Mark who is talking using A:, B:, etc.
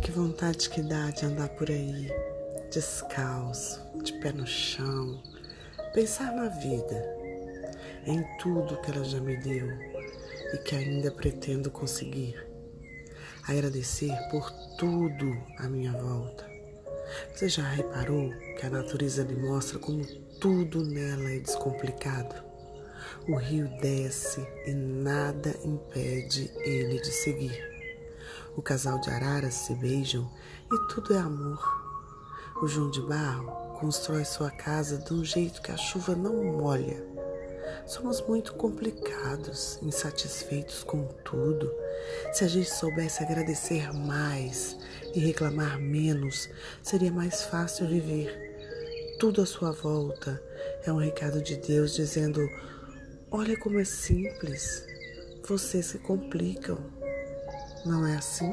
A: que vontade que dá de andar por aí, descalço, de pé no chão, pensar na vida, em tudo que ela já me deu e que ainda pretendo conseguir. Agradecer por tudo à minha volta. Você já reparou que a natureza me mostra como tudo nela é descomplicado? O rio desce e nada impede ele de seguir. O casal de araras se beijam e tudo é amor. O João de Barro constrói sua casa de um jeito que a chuva não molha. Somos muito complicados, insatisfeitos com tudo. Se a gente soubesse agradecer mais e reclamar menos, seria mais fácil viver. Tudo à sua volta é um recado de Deus dizendo: Olha como é simples. Vocês se complicam. Não é assim?